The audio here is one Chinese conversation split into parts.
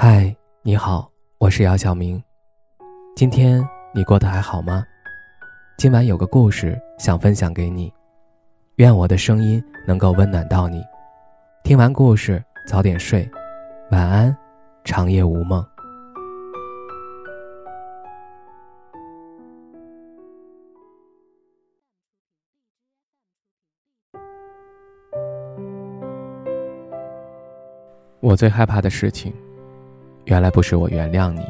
嗨，你好，我是姚晓明。今天你过得还好吗？今晚有个故事想分享给你，愿我的声音能够温暖到你。听完故事早点睡，晚安，长夜无梦。我最害怕的事情。原来不是我原谅你，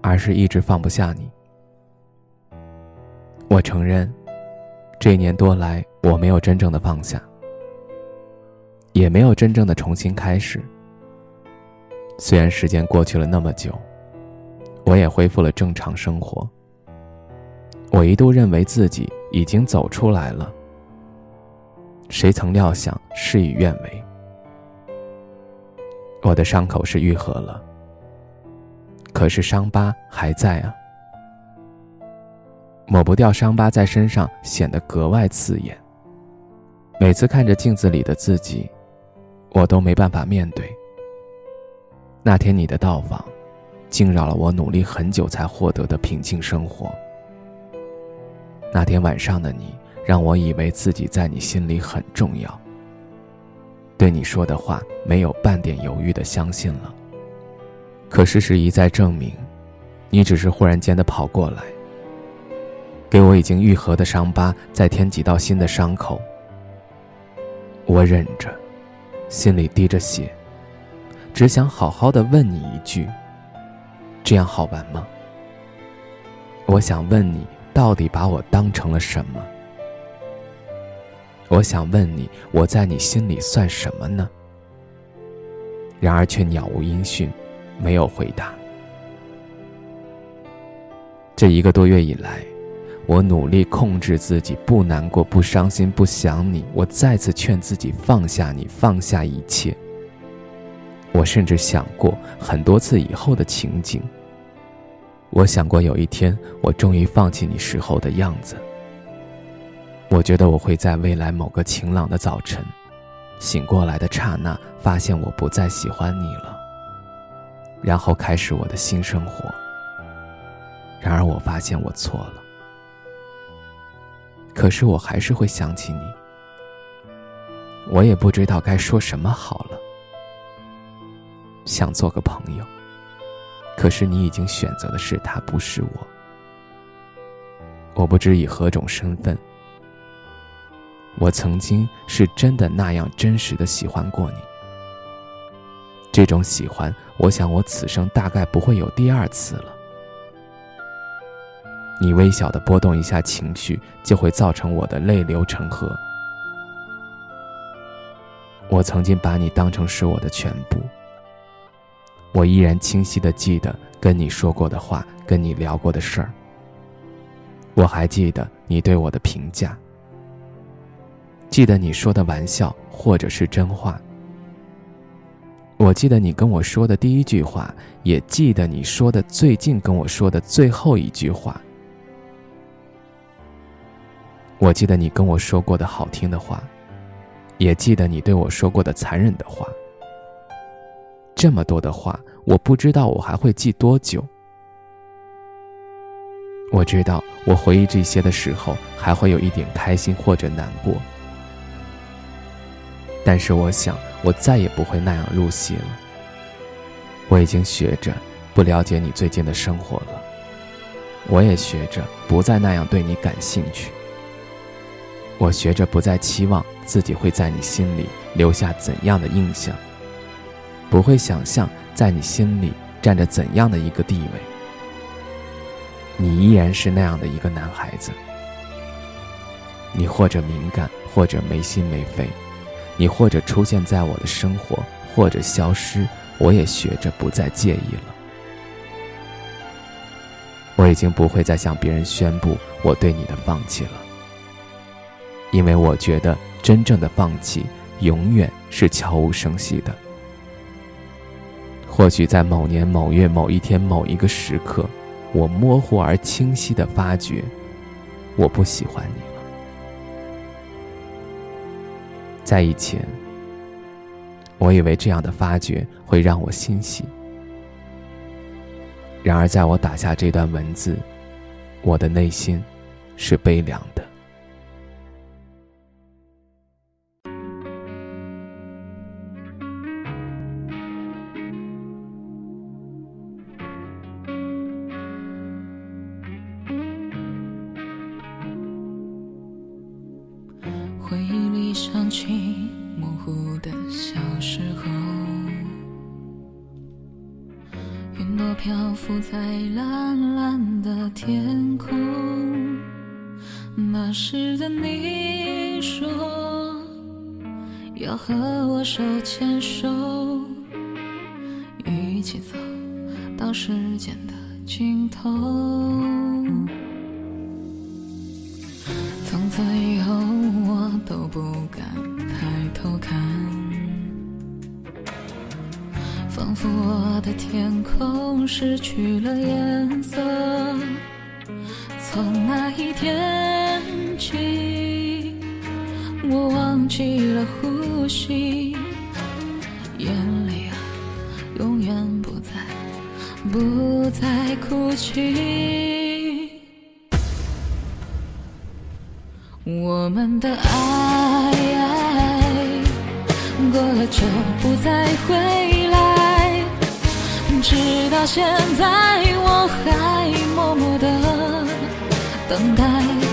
而是一直放不下你。我承认，这一年多来我没有真正的放下，也没有真正的重新开始。虽然时间过去了那么久，我也恢复了正常生活。我一度认为自己已经走出来了，谁曾料想事与愿违。我的伤口是愈合了，可是伤疤还在啊，抹不掉伤疤在身上显得格外刺眼。每次看着镜子里的自己，我都没办法面对。那天你的到访，惊扰了我努力很久才获得的平静生活。那天晚上的你，让我以为自己在你心里很重要。对你说的话没有半点犹豫的相信了。可事实一再证明，你只是忽然间的跑过来，给我已经愈合的伤疤再添几道新的伤口。我忍着，心里滴着血，只想好好的问你一句：这样好玩吗？我想问你，到底把我当成了什么？我想问你，我在你心里算什么呢？然而却杳无音讯，没有回答。这一个多月以来，我努力控制自己，不难过、不伤心、不想你。我再次劝自己放下你，放下一切。我甚至想过很多次以后的情景。我想过有一天，我终于放弃你时候的样子。我觉得我会在未来某个晴朗的早晨，醒过来的刹那，发现我不再喜欢你了，然后开始我的新生活。然而我发现我错了，可是我还是会想起你。我也不知道该说什么好了，想做个朋友，可是你已经选择的是他，不是我。我不知以何种身份。我曾经是真的那样真实的喜欢过你，这种喜欢，我想我此生大概不会有第二次了。你微小的波动一下情绪，就会造成我的泪流成河。我曾经把你当成是我的全部，我依然清晰的记得跟你说过的话，跟你聊过的事儿。我还记得你对我的评价。记得你说的玩笑，或者是真话。我记得你跟我说的第一句话，也记得你说的最近跟我说的最后一句话。我记得你跟我说过的好听的话，也记得你对我说过的残忍的话。这么多的话，我不知道我还会记多久。我知道，我回忆这些的时候，还会有一点开心或者难过。但是我想，我再也不会那样入戏了。我已经学着不了解你最近的生活了，我也学着不再那样对你感兴趣。我学着不再期望自己会在你心里留下怎样的印象，不会想象在你心里占着怎样的一个地位。你依然是那样的一个男孩子，你或者敏感，或者没心没肺。你或者出现在我的生活，或者消失，我也学着不再介意了。我已经不会再向别人宣布我对你的放弃了，因为我觉得真正的放弃永远是悄无声息的。或许在某年某月某一天某一个时刻，我模糊而清晰的发觉，我不喜欢你。在以前，我以为这样的发觉会让我欣喜。然而，在我打下这段文字，我的内心是悲凉的。回忆想起模糊的小时候，云朵漂浮在蓝蓝的天空。那时的你说要和我手牵手，一起走到时间的尽头。从此以后，都不敢抬头看，仿佛我的天空失去了颜色。从那一天起，我忘记了呼吸，眼泪啊，永远不再，不再哭泣。我们的爱过了就不再回来，直到现在我还默默的等待。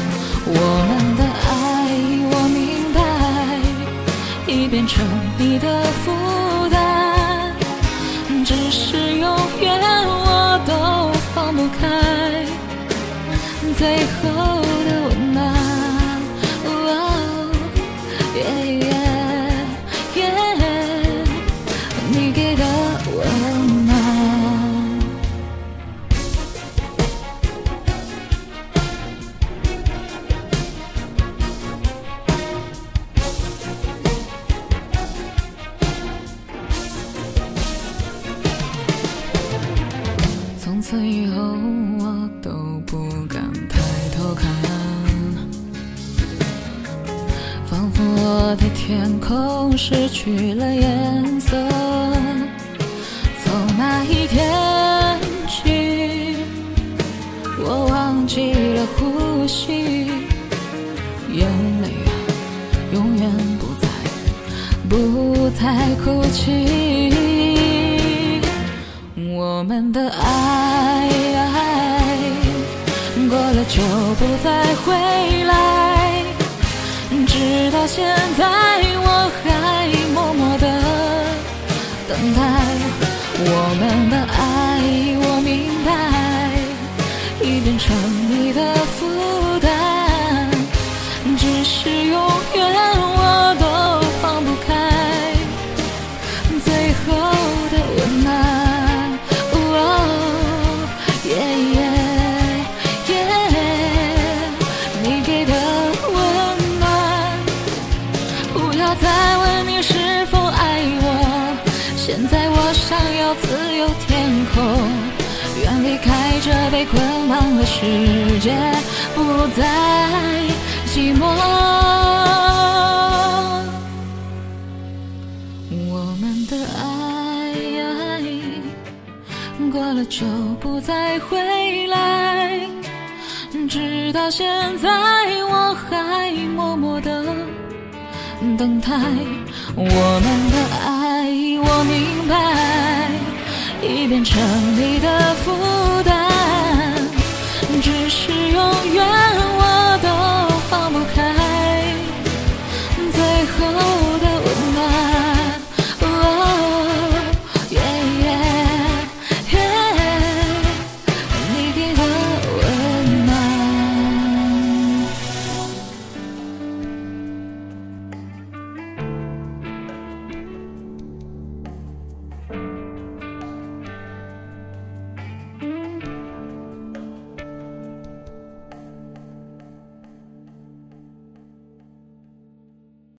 从此以后，我都不敢抬头看，仿佛我的天空失去了颜色。从那一天起，我忘记了呼吸，眼泪啊，永远不再，不再哭泣。我们的爱过了就不再回来，直到现在我还默默的等待。我们的爱，我明白，已变成你的负担，只是永远这被捆绑的世界，不再寂寞。我们的爱过了就不再回来，直到现在我还默默的。等待我们的爱，我明白，已变成你的负